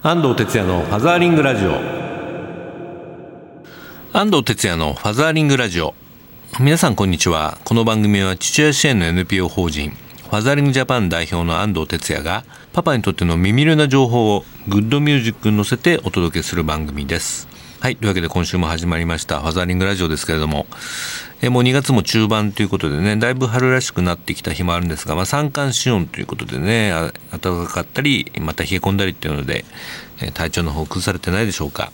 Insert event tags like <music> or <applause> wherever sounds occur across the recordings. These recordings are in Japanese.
安藤哲也のファザーリングラジオ。安藤哲也のファザーリングラジオ。皆さんこんにちは。この番組は父親支援の NPO 法人ファザーリングジャパン代表の安藤哲也がパパにとっての耳寄りな情報をグッドミュージックに乗せてお届けする番組です。はい。というわけで今週も始まりましたファザーリングラジオですけれども、えもう2月も中盤ということでね、だいぶ春らしくなってきた日もあるんですが、まあ三寒四温ということでね、暖かかったり、また冷え込んだりっていうので、え体調の方崩されてないでしょうか。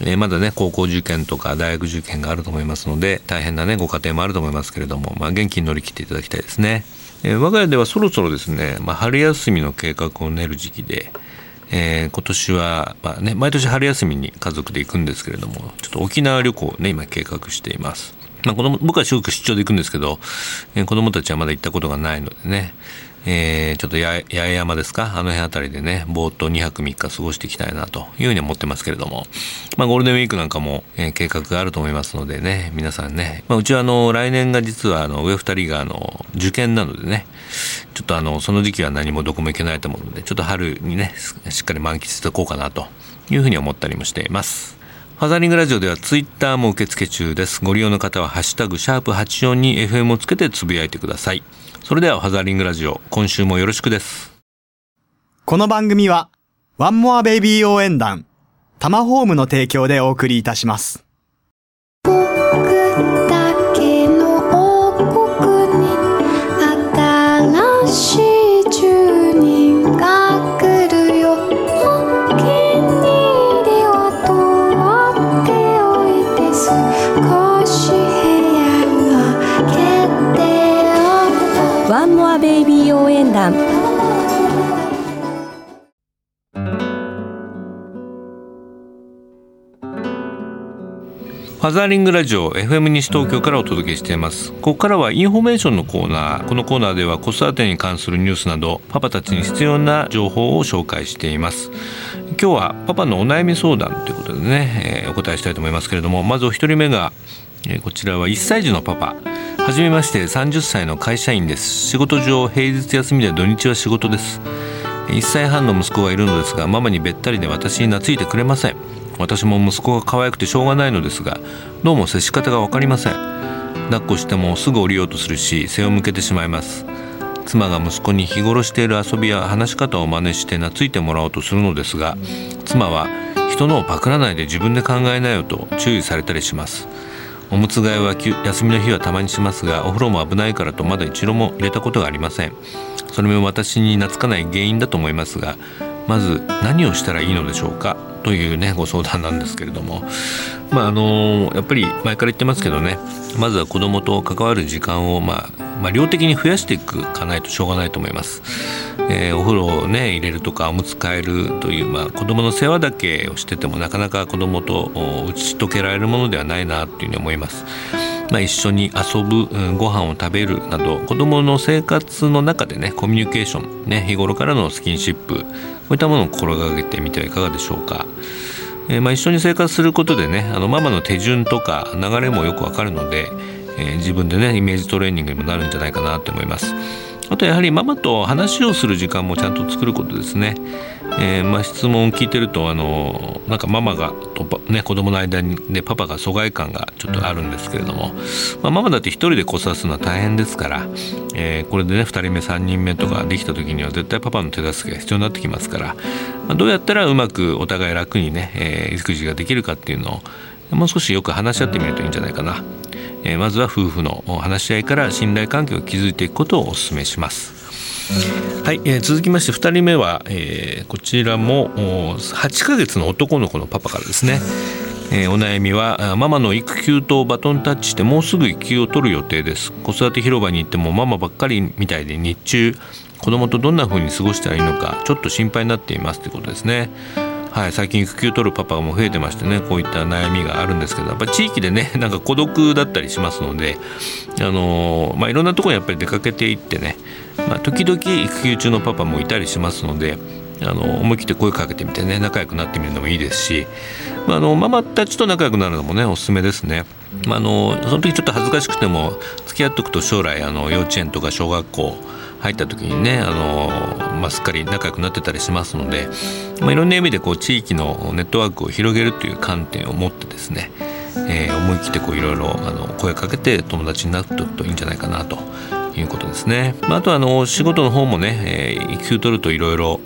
えまだね、高校受験とか大学受験があると思いますので、大変なね、ご家庭もあると思いますけれども、まあ元気に乗り切っていただきたいですね。え我が家ではそろそろですね、まあ春休みの計画を練る時期で、えー、今年は、まあね、毎年春休みに家族で行くんですけれども、ちょっと沖縄旅行をね、今計画しています。まあ、子供僕はすごく出張で行くんですけど、えー、子供たちはまだ行ったことがないのでね、えー、ちょっと八重山ですか？あの辺あたりでね、ぼーっと2泊3日過ごしていきたいなというふうに思ってますけれども、まあゴールデンウィークなんかも、えー、計画があると思いますのでね、皆さんね、まあうちはあの、来年が実はあの、上2人があの、受験なのでね、ちょっとあの、その時期は何もどこも行けないと思うので、ちょっと春にね、しっかり満喫しておこうかなというふうに思ったりもしています。ファザリングラジオではツイッターも受付中です。ご利用の方はハッシュタグシャープ84に FM をつけてつぶやいてください。それではファザリングラジオ、今週もよろしくです。この番組は、ワンモアベイビー応援団、タマホームの提供でお送りいたします。応援団。ファザーリングラジオ FM 西東京からお届けしています。ここからはインフォメーションのコーナー。このコーナーでは子育てに関するニュースなどパパたちに必要な情報を紹介しています。今日はパパのお悩み相談ということでね、えー、お答えしたいと思いますけれどもまずお一人目が、えー、こちらは1歳児のパパ。はじめまして30歳の会社員です。仕事上平日休みで土日は仕事です。1歳半の息子がいるのですがママにべったりで私に懐いてくれません。私も息子が可愛くてしょうがないのですがどうも接し方が分かりません。抱っこしてもすぐ降りようとするし背を向けてしまいます。妻が息子に日頃している遊びや話し方を真似して懐いてもらおうとするのですが妻は人のをパクらないで自分で考えなよと注意されたりします。おむつ替えは休みの日はたまにしますがお風呂も危ないからとまだ一度も入れたことがありません。それも私に懐かない原因だと思いますがまず何をしたらいいのでしょうか？というねご相談なんですけれどもまああのやっぱり前から言ってますけどねまずは子どもと関わる時間を、まあ、まあ量的に増やしていくかないとしょうがないと思います。えー、お風呂をね入れるとかおむつ替えるという、まあ、子供の世話だけをしててもなかなか子供と打ち解けられるものではないなというふうに思います。まあ、一緒に遊ぶ、うん、ご飯を食べるなど子どもの生活の中でねコミュニケーション、ね、日頃からのスキンシップこういったものを心がけてみてはいかがでしょうか。えー、まあ、一緒に生活することでねあのママの手順とか流れもよくわかるので、えー、自分でねイメージトレーニングにもなるんじゃないかなと思います。あとやはりママと話をする時間もちゃんと作ることですね。えー、まあ、質問を聞いてるとあのなんかママがと、ね、子供の間に、ね、パパが疎外感がちょっとあるんですけれども、まあ、ママだって一人で子育てすのは大変ですから、えー、これでね2人目3人目とかできた時には絶対パパの手助けが必要になってきますから、まあ、どうやったらうまくお互い楽にね、えー、育児ができるかっていうのをもう少しよく話し合ってみるといいんじゃないかな。えまずは夫婦の話し合いから信頼関係を築いていくことをお勧めします。はい、えー、続きまして2人目は、えー、こちらも8ヶ月の男の子のパパからですね、えー、お悩みはママの育休とバトンタッチしてもうすぐ育休を取る予定です。子育て広場に行ってもママばっかりみたいで日中子供とどんな風に過ごしたらいいのかちょっと心配になっていますということですね。はい、最近育休取るパパも増えてましてねこういった悩みがあるんですけどやっぱ地域でね <laughs> なんか孤独だったりしますので、あの、まあ、いろんなところにやっぱり出かけていってね、まあ、時々育休中のパパもいたりしますのであの思い切って声かけてみてね仲良くなってみるのもいいですし、まあ、あのママたちと仲良くなるのもねおすすめですね。まあ、あのその時ちょっと恥ずかしくても付き合っておくと将来あの幼稚園とか小学校入った時にねあの、まあ、すっかり仲良くなってたりしますので、まあ、いろんな意味でこう地域のネットワークを広げるという観点を持ってですね、えー、思い切ってこういろいろあの声かけて友達になっておくといいんじゃないかなということですね。まあ、あとあの仕事の方もね、えー、育休取るといろいろ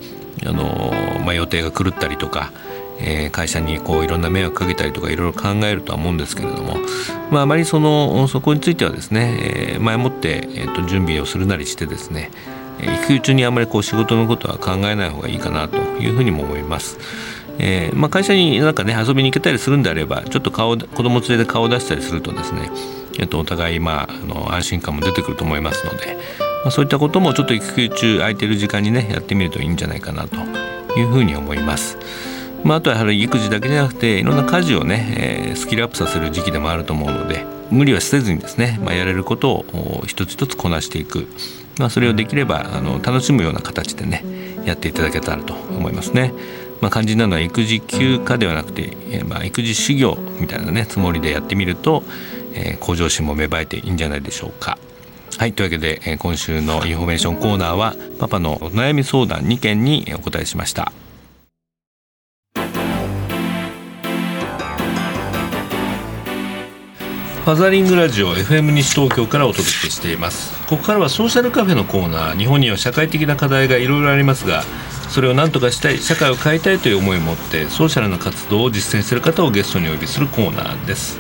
あの、まあ、予定が狂ったりとか、えー、会社にこういろんな迷惑かけたりとかいろいろ考えるとは思うんですけれども、まあ、あまりそのそこについてはですね、え、前もって、えー、と準備をするなりしてですね育休中にあまりこう仕事のことは考えない方がいいかなというふうにも思います。えーまあ、会社になんかね遊びに行けたりするんであればちょっと顔子供連れで顔を出したりするとですね、えー、とお互い、まあ、あの安心感も出てくると思いますので、まあ、そういったこともちょっと育休中空いてる時間にねやってみるといいんじゃないかなというふうに思います。まあ、あとはやはり育児だけじゃなくていろんな家事をね、えー、スキルアップさせる時期でもあると思うので無理はせずにですね、まあ、やれることを一つ一つこなしていく、まあ、それをできればあの楽しむような形でねやっていただけたらと思いますね。まあ、肝心なのは育児休暇ではなくて、えー、まあ育児修行みたいなねつもりでやってみると、えー、向上心も芽生えていいんじゃないでしょうか。はいというわけで、えー、今週のインフォメーションコーナーはパパのお悩み相談2件にお答えしました。ファザリングラジオ FM 西東京からお届けしています。ここからはソーシャルカフェのコーナー日本には社会的な課題がいろいろありますがそれを何とかしたい社会を変えたいという思いを持ってソーシャルな活動を実践する方をゲストにお呼びするコーナーです。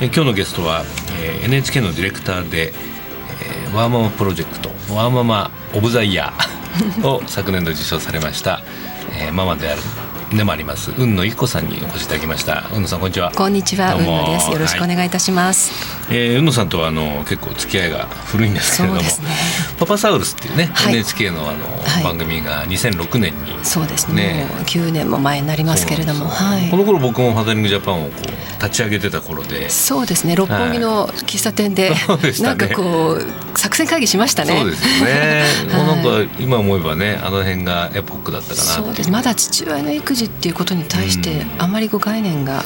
え今日のゲストは、え、NHK のディレクターで、え、ワーママプロジェクトワーママオブザイヤーを昨年度受賞されました、え、ママであるでもあります。雲野一子さんにお越しいただきました。雲野さんこんにちは。こんにちは。雲野です。よろしくお願いいたします、はい、えー、雲野さんとはあの結構付き合いが古いんですけれども、ね、パパサウルスっていうね、はい、NHK のあの、はい、番組が2006年にそうですね。9年も前になりますけれども、はい、この頃僕もファザリングジャパンをこう立ち上げてた頃で。そうですね。六本木の喫茶店で、はい、なんかこう作戦会議しましたね。そうですよね、<laughs> はい、なんか今思えばねあの辺がエポックだったかなそうです。まだ父親の育児っていうことに対対してあまりご概念が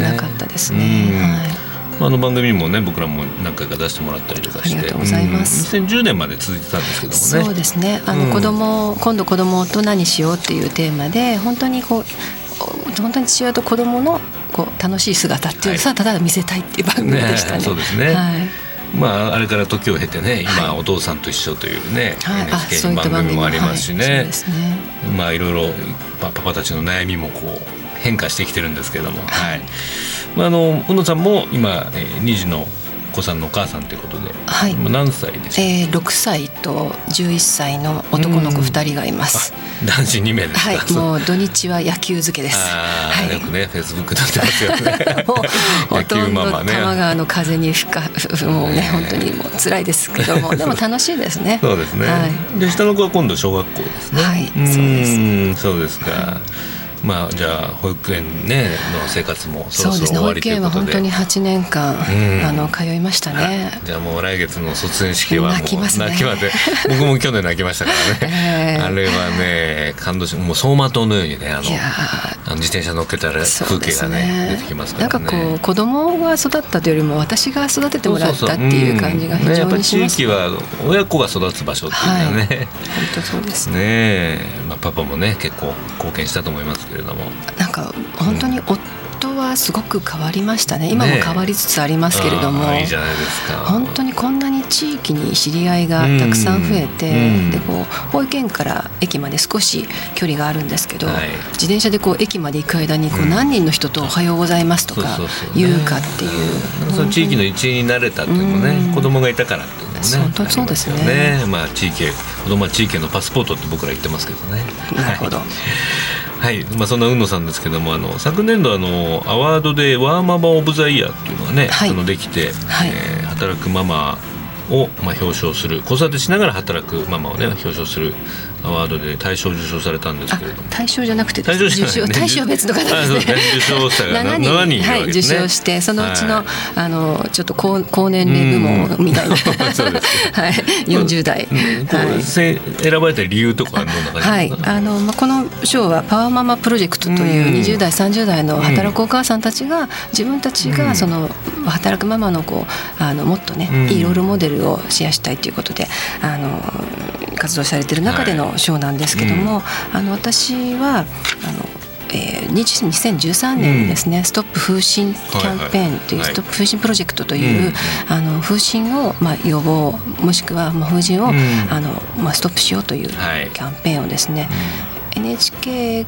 なかったですね。はい。あの番組もね僕らも何回か出してもらったりとかして。ありがとうございます、うん、2010年まで続いてたんですけどもね。そうですね。あの子供、うん、今度子供を大人にしようっていうテーマで本当にこう本当に父親と子供のこう楽しい姿っていうのを、はい、ただ見せたいっていう番組でしたね。ねそうですね、はいまあ、あれから時を経てね今、はい、お父さんと一緒というね、はい、NHK の番組もありますしね。まあいろいろパパたちの悩みもこう変化してきてるんですけれども、はい。まあ、あの宇野さんも今、えー、2児の子さんのお母さんということで、はい、何歳ですか、えー、6歳と11歳の男の子2人がいます。男子2名ですはい <laughs> もう土日は野球漬けです。はい、よくねフェイスブックなってますよね。<laughs> もうほとんど多摩川の風に吹かもうね本当にもう辛いですけども <laughs> でも楽しいですね。そうですね。はい、で下の子は今度小学校ですね。はい、そうです。そうですか。はいまあじゃあ保育園ねの生活もそろそろ終わりということで、ね、保育園は本当に8年間、うん、あの通いましたね。じゃあもう来月の卒園式はもう泣きますね。泣きまで僕も去年泣きましたからね、<laughs> えー、あれはね感動しもう走馬灯のようにねあのあの自転車乗っけたら風景がね、ね、出てきますからね。なんかこう子供が育ったというよりも私が育ててもらったっていう感じが非常にします、ね、地域は親子が育つ場所っていうのはね、はい、本当そうです。ねまあパパもね結構貢献したと思いますけれども。なんか本当に夫はすごく変わりましたね。今も変わりつつありますけれども、ね、いい本当にこんなに地域に知り合いがたくさん増えて、でこう保育園から駅まで少し距離があるんですけど、はい、自転車でこう駅まで行く間にこう何人の人と「おはようございます」とか言うかっていう、その地域の一員になれたっていうのもね、子供がいたからっていうね。本当そうですね。ね、まあ、地域子供は地域のパスポートって僕ら言ってますけどね。なるほど、はいはい、まあ、そんな海野さんですけどもあの昨年度あのアワードでワーママオブザイヤーっていうのがね、はい、あのできて、はい、えー、働くママを、まあ、表彰する。子育てしながら働くママをね表彰するアワードで大賞受賞されたんですけれども。大賞じゃなくて大賞じゃない、ね、大賞別の方で。すね、ね、受賞者が7人 ,7 人、はい、受賞してそのうちのはい、あのちょっと高高年齢部門みたいな。<laughs> <laughs> はい、40代、はい、選ばれた理由とかどんな感じはい。あの、まあ、この賞はパワーママプロジェクトという20代30代の働くお母さんたちが自分たちがその働くママのこうあのもっとね、いいロールモデルをシェアしたいということであの活動されている中での賞なんですけども、はいうん、あの私はあのえー、2013年にですね、うん、ストップ風疹キャンペーンという、ストップ風疹プロジェクトという、あの風疹を、まあ、予防もしくは、まあ、風疹を、あのまあ、ストップしようというキャンペーンをですね、NHK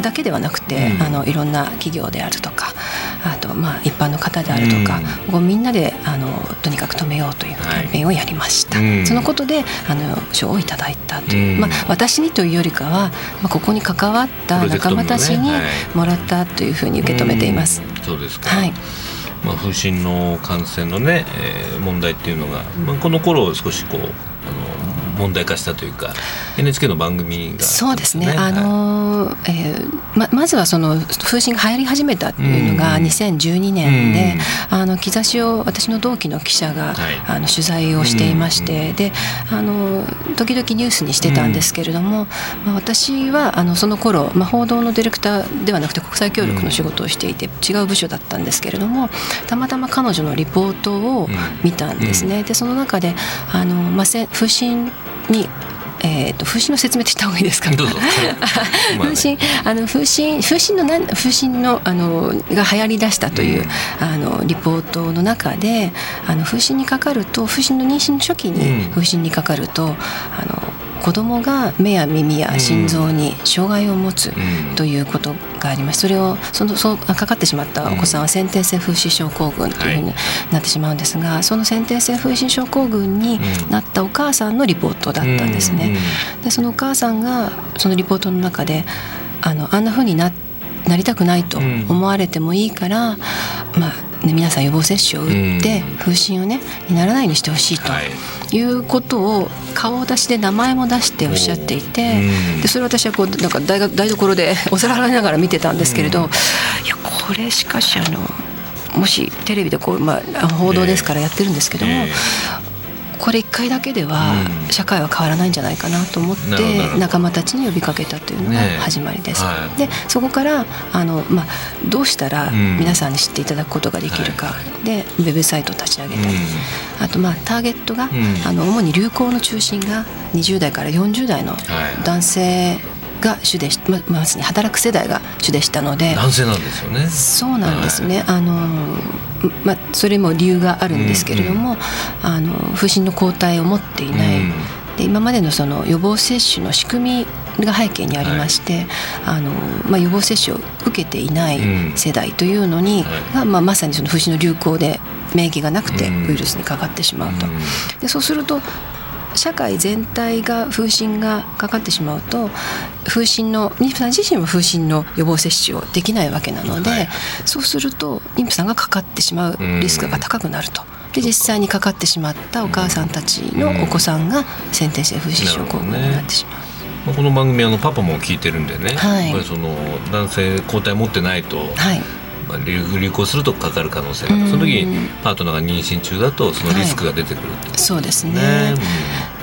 だけではなくて、うん、あのいろんな企業であるとかあとまあ一般の方であるとか、うん、こうみんなであのとにかく止めようというキャンペーンをやりました、はい、そのことであの賞をいただいたという、うん、まあ、私にというよりかは、まあ、ここに関わった仲間たちにもらったというふうに受け止めています。そうですか、はい。まあ、風疹の感染のね、えー、問題っていうのが、まあ、この頃少しこうあの問題化したというか NHK の番組が、ね、そうですね、あのー、えー、ままずはその風疹が流行り始めたっていうのが2012年で、あの兆しを私の同期の記者が、はい、あの取材をしていまして、であの時々ニュースにしてたんですけれども、まあ、私はあのその頃、まあ、報道のディレクターではなくて国際協力の仕事をしていて、違う部署だったんですけれどもたまたま彼女のリポートを見たんですね。でその中であの、まあ、風疹にえーと、風疹の説明って言った方がいいですか？どうぞ。<laughs> 風疹あの風疹風疹のなん風疹のあのが流行り出したという、うん、あのリポートの中であの風疹にかかると風疹の妊娠初期に風疹にかかると、うん、あの子どもが目や耳や心臓に障害を持つということがあります、それをそのそうかかってしまったお子さんは先天性風疹症候群というふうになってしまうんですが、その先天性風疹症候群になったお母さんのリポートだったんですね。でそのお母さんがそのリポートの中であのあんなふうにななりたくないと思われてもいいから、まあね、皆さん予防接種を打って風疹をねにならないようにしてほしいと。いうことを顔出しで名前も出しておっしゃっていてでそれ私はこうなんか大学台所で <laughs> お皿洗いながら見てたんですけれど、いやこれしかしあのもしテレビでこう、まあ、報道ですからやってるんですけども、これ1回だけでは社会は変わらないんじゃないかなと思って仲間たちに呼びかけたというのが始まりです。ねはい、でそこからあの、まあ、どうしたら皆さんに知っていただくことができるか、でウェブサイトを立ち上げたり、あと、まあ、ターゲットが、あの主に流行の中心が20代から40代の男性が主でしままさに働く世代が主でしたので。男性なんですよね。そうなんですね、はい、あのまあそれも理由があるんですけれども、うんうん、あの風疹の抗体を持っていない、うん、で今までのその予防接種の仕組みが背景にありまして、はい、あのまあ、予防接種を受けていない世代というのに、うん、が、まあ、まさにその風疹の流行で免疫がなくてウイルスにかかってしまうと。でそうすると社会全体が風疹がかかってしまうと風疹の妊婦さん自身は風疹の予防接種をできないわけなので、はい、そうすると妊婦さんがかかってしまうリスクが高くなると。で実際にかかってしまったお母さんたちのお子さんが先天性風疹症候群になってしまう。まあ、この番組あのパパも聞いてるんでね、はい、やっぱりその男性抗体持ってないと、はい、まあ、流行するとかかる可能性がある。その時にパートナーが妊娠中だとそのリスクが出てくる、はい、そうですね、ね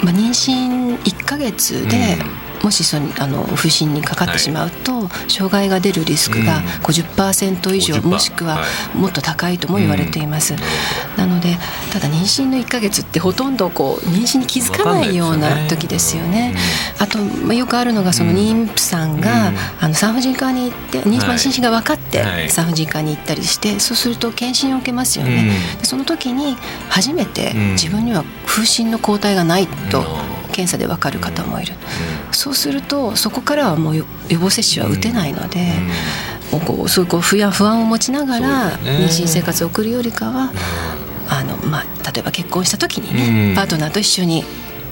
まあ、妊娠1か月で、もしそのあの不審にかかってしまうと、はい、障害が出るリスクが50%以上、もしくはもっと高いとも言われています、なのでただ妊娠の1か月ってほとんどこう妊娠に気づかないような時ですよね、あと、まあ、よくあるのがその妊婦さんが、あの産婦人科に行って妊娠が分かって産婦人科に行ったりしてそうすると検診を受けますよね、でその時に初めて自分には風疹の抗体がないと検査で分かる方もいる、そうするとそこからはもう予防接種は打てないので、うん、こうそういうこう不安不安を持ちながら妊娠生活を送るよりかは、あのまあ、例えば結婚した時にね、うん、パートナーと一緒に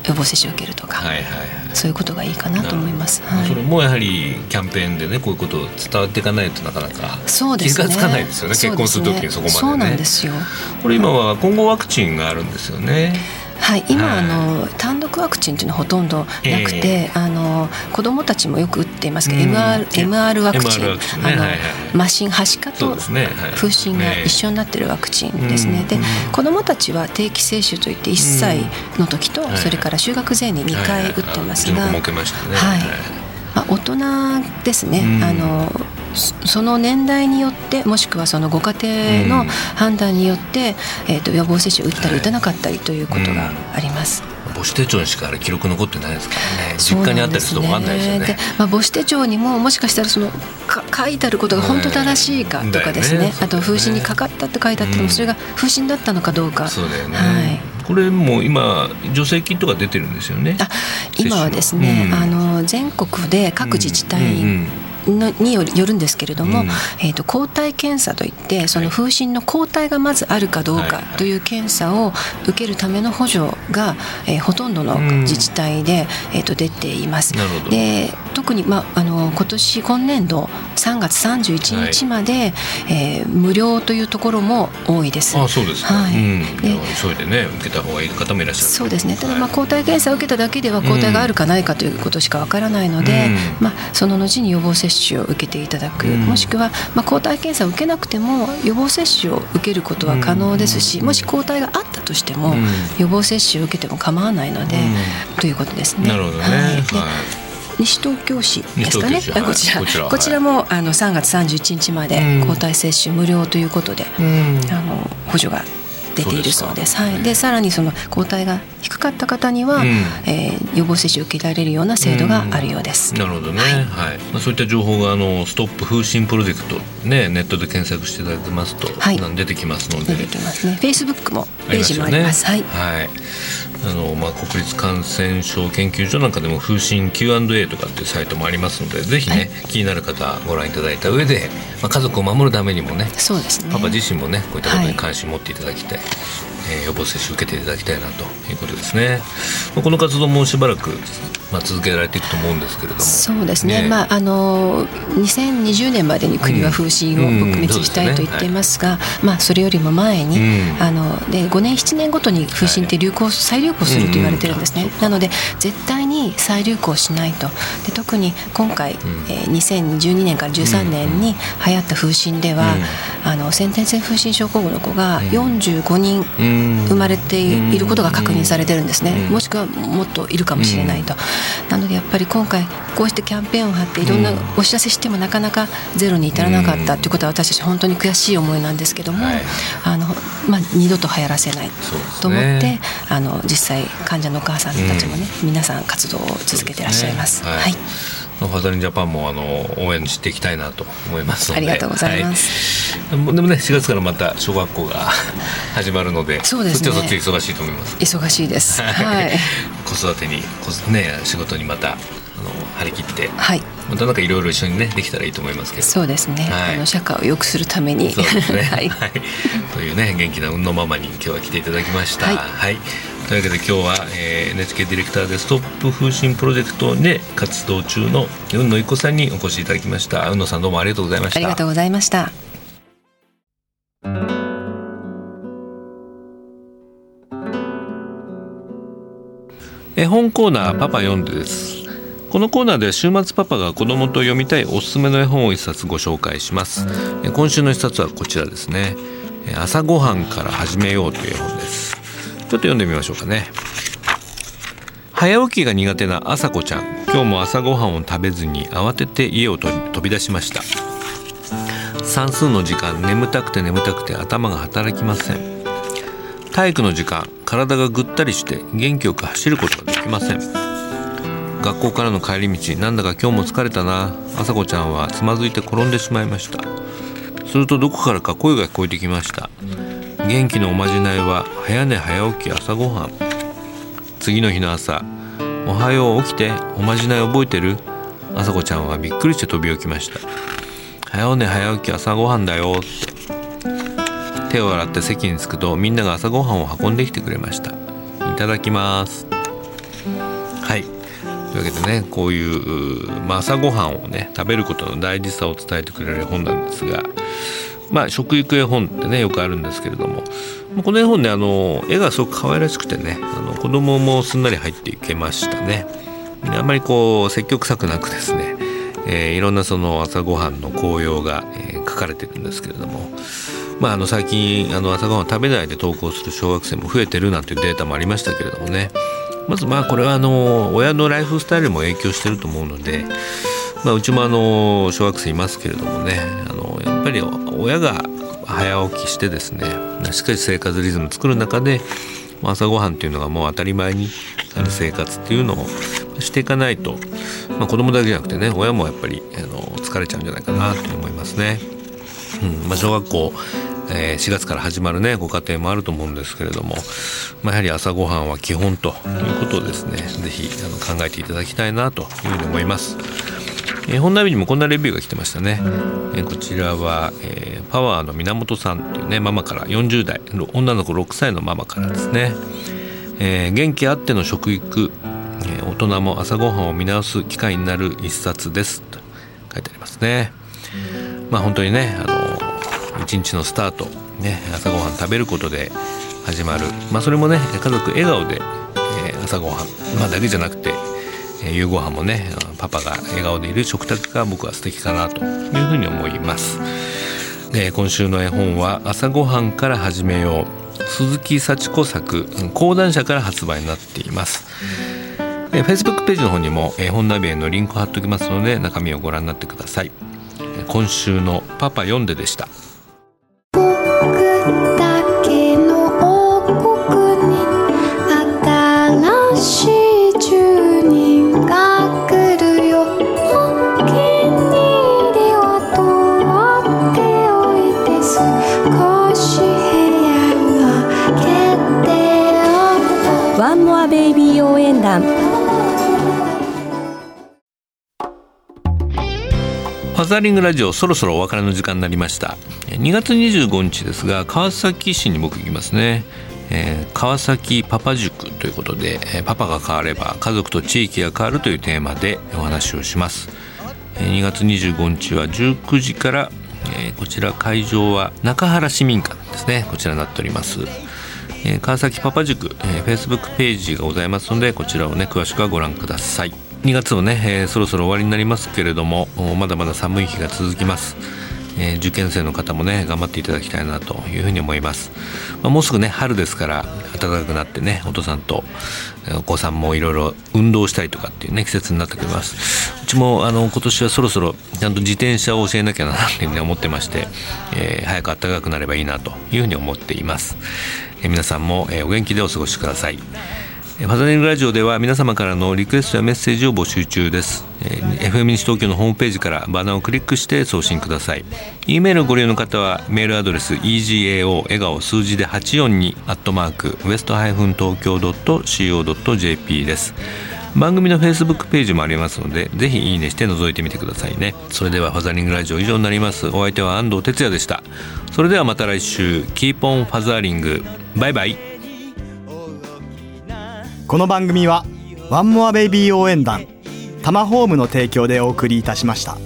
予防接種を受けるとか、はいはいはい、そういうことがいいかなと思います、はい、それもやはりキャンペーンでねこういうことを伝わっていかないとなかなかそうです、ね、気が付かないですよね。結婚する時にそこまでね。そうなんですよ。これ今は混合ワクチンがあるんですよね、はい、今、あの単独ワクチンというのはほとんどなくて、えー、あの子どもたちもよく打っていますけど、MR, MR ワクチン、ね、あの、はいはい、麻疹はしかと風疹が一緒になってるワクチンですね。で子どもたちは定期接種といって1歳の時と、それから就学前に2回打ってますが、はい、まあ、大人ですね、あのその年代によってもしくはそのご家庭の判断によって、えー、と予防接種を打ったり打たなかったりということがあります。母母子手帳にしかあれ記録残ってないですからね。実家にあったりすると分かんないですよね。でまあ、母子手帳にももしかしたらそのか書いてあることが本当正しいかとかですね。ね、あと風疹にかかったって書いてあっても、それが風疹だったのかどうか。そうだよね、はい。これも今助成金とか出てるんですよね。あ今はですね、うん、あの全国で各自治体のによるんですけれども、うん、えーと、抗体検査といってその風疹の抗体がまずあるかどうかという検査を受けるための補助が、えー、ほとんどの自治体で、うん、えーと、出ています。で特に、まあ、あの今年今年度3月31日まで、はい、えー、無料というところも多いです。あそうですはい、うん、で急いでね受けた方がいい方もいらっしゃる。そうですね。ただ、まあ、抗体検査を受けただけでは抗体があるかないかということしかわからないので、まあ、その後に予防接種を受けていただく、もしくは、まあ、抗体検査を受けなくても予防接種を受けることは可能ですし、もし抗体があったとしても、予防接種を受けても構わないので、ということですね。なるほどね、はい西東京市ですかね、はい、こちらこちらこちらもあの3月31日まで抗体接種無料ということで、あの補助が出ているそうです。はい、でさらにその抗体が低かった方には、うん、えー、予防接種を受けられるような制度があるようです。うん、なるほどね。はい。はい、まあそういった情報があのストップ風疹プロジェクトねネットで検索していただきますと、はい、出てきますので。出てきますね。フェイスブックもページもあります。すね、はい。はい。あのまあ国立感染症研究所なんかでも風疹 Q&A とかっていうサイトもありますので、ぜひね、はい、気になる方ご覧いただいた上で、まあ家族を守るためにもね、そうですね。パパ自身もねこういったことに関心を持っていただきたい。はいえー、予防接種受けていただきたいなということですね。この活動もしばらくまあ続けられていくと思うんですけれども。そうですね。ねまああの2020年までに国は風疹を撲滅したいと言っていますが、うんうんすねはい、まあそれよりも前に、うん、あので5年7年ごとに風疹って流行、はい、再流行すると言われてるんですね。なので絶対に再流行しないと。で特に今回、うん、えー、2012年から13年に流行った風疹では、あの先天性風疹症候群の子が45人生まれていることが確認されてるんですね、もしくはもっといるかもしれないと、なのでやっぱり今回こうしてキャンペーンを張っていろんなお知らせしてもなかなかゼロに至らなかったということは私たち本当に悔しい思いなんですけども、あのまあ、二度と流行らせないと思って、あの実際患者のお母さんたちもね、皆さん活動を続けていらっしゃいます。はい。ファザリンジャパンもあの応援していきたいなと思いますので。ありがとうございます、はい、でもね4月からまた小学校が始まるのでそうですね。そっちはそっち忙しいと思います。忙しいです。はい。子育てにね仕事にまたあの張り切ってはい。またなんかいろいろ一緒にねできたらいいと思いますけど。そうですね、はい、あの社会を良くするために。そうですね。<laughs> はい、はい、というね元気な運のママに今日は来ていただきました。はい、はいというわけで今日は、えー、NHK ディレクターでストップ風疹プロジェクトで活動中の雲野一子さんにお越しいただきました。雲野さんどうもありがとうございました。ありがとうございました。絵本コーナーパパ読んでです。このコーナーでは週末パパが子供と読みたいおすすめの絵本を一冊ご紹介します。今週の一冊はこちらですね。朝ごはんから始めようという絵本ですちょっと読んでみましょうかね。早起きが苦手な朝子ちゃん。今日も朝ごはんを食べずに慌てて家を飛び出しました。算数の時間眠たくて眠たくて頭が働きません。体育の時間体がぐったりして元気よく走ることができません。学校からの帰り道なんだか今日も疲れたな。朝子ちゃんはつまずいて転んでしまいました。するとどこからか声が聞こえてきました。元気のおまじないは早寝早起き朝ごはん。次の日の朝「おはよう起きて。おまじない覚えてる?」朝子ちゃんはびっくりして飛び起きました「早寝早起き朝ごはんだよ」って。手を洗って席に着くとみんなが朝ごはんを運んできてくれました。いただきます。はい。というわけでねこういう、まあ、朝ごはんをね食べることの大事さを伝えてくれる本なんですがまあ、食育絵本ってねよくあるんですけれどもこの絵本ねあの絵がすごく可愛らしくてねあの子供もすんなり入っていけましたね。あんまりこう積極臭くなくですね、えー、いろんなその朝ごはんの紅葉が、えー、書かれてるんですけれどもまあ、あの最近あの朝ごはん食べないで登校する小学生も増えてるなんていうデータもありましたけれどもね。まずまあこれはあの親のライフスタイルも影響してると思うので、まあ、うちもあの小学生いますけれどもねあのやっぱり親が早起きしてですねしっかり生活リズム作る中で朝ごはんっていうのがもう当たり前にある生活っていうのをしていかないと、まあ、子供だけじゃなくてね親もやっぱりあの疲れちゃうんじゃないかなと思いますね。うんまあ、小学校えー、4月から始まるねご家庭もあると思うんですけれども、まあ、やはり朝ごはんは基本ということをですね。是非考えていただきたいなというふうに思います。えー、本並にもこんなレビューが来てましたね、えー、こちらは、えー、パワーの源さんというねママから40代女の子6歳のママからですね、えー、元気あっての食育、え、大人も朝ごはんを見直す機会になる一冊です。と書いてありますね。まあ本当にねあの一日のスタート。ね朝ごはん食べることで始まる。まあそれもね家族笑顔で、えー、朝ごはんまあだけじゃなくてえ夕ご飯もねパパが笑顔でいる食卓が僕は素敵かなと。いうふうに思います。で今週の絵本は朝ごはんから始めよう。鈴木幸子作講談社から発売になっています。フェイスブックページの方にも絵本ナビへのリンクを貼っておきますので中身をご覧になってください。今週のパパ読んででした。ファザーリングラジオそろそろお別れの時間になりました。2月25日ですが川崎市に僕行きますね、えー、川崎パパ塾ということで、えー、パパが変われば家族と地域が変わるというテーマでお話をします、えー、2月25日は19時から、えー、こちら会場は中原市民館ですね。こちらになっております。えー、川崎パパ塾、えー、Facebook ページがございますのでこちらをね詳しくはご覧ください。2月もね、えー、そろそろ終わりになりますけれどもまだまだ寒い日が続きます、えー、受験生の方もね頑張っていただきたいなというふうに思います、まあ、もうすぐね春ですから暖かくなってねお父さんとお子さんもいろいろ運動したりとかっていうね季節になってきます。うちもあの今年はそろそろちゃんと自転車を教えなきゃなっていうふうに思ってまして、えー、早く暖かくなればいいなというふうに思っています、皆さんも、お元気でお過ごしください。ファザリングラジオでは皆様からのリクエストやメッセージを募集中です、FM 西東京のホームページからバナーをクリックして送信ください。E メールをご利用の方はメールアドレス egao 笑顔数字で842アットマークウエストハイフン東京 .co.jp です。番組のフェイスブックページもありますのでぜひいいねして覗いてみてくださいね。それではファザリングラジオ以上になります。お相手は安藤哲也でした。それではまた来週。 Keep on fathering。バイバイ。この番組はワンモアベイビー応援団タマホームの提供でお送りいたしました。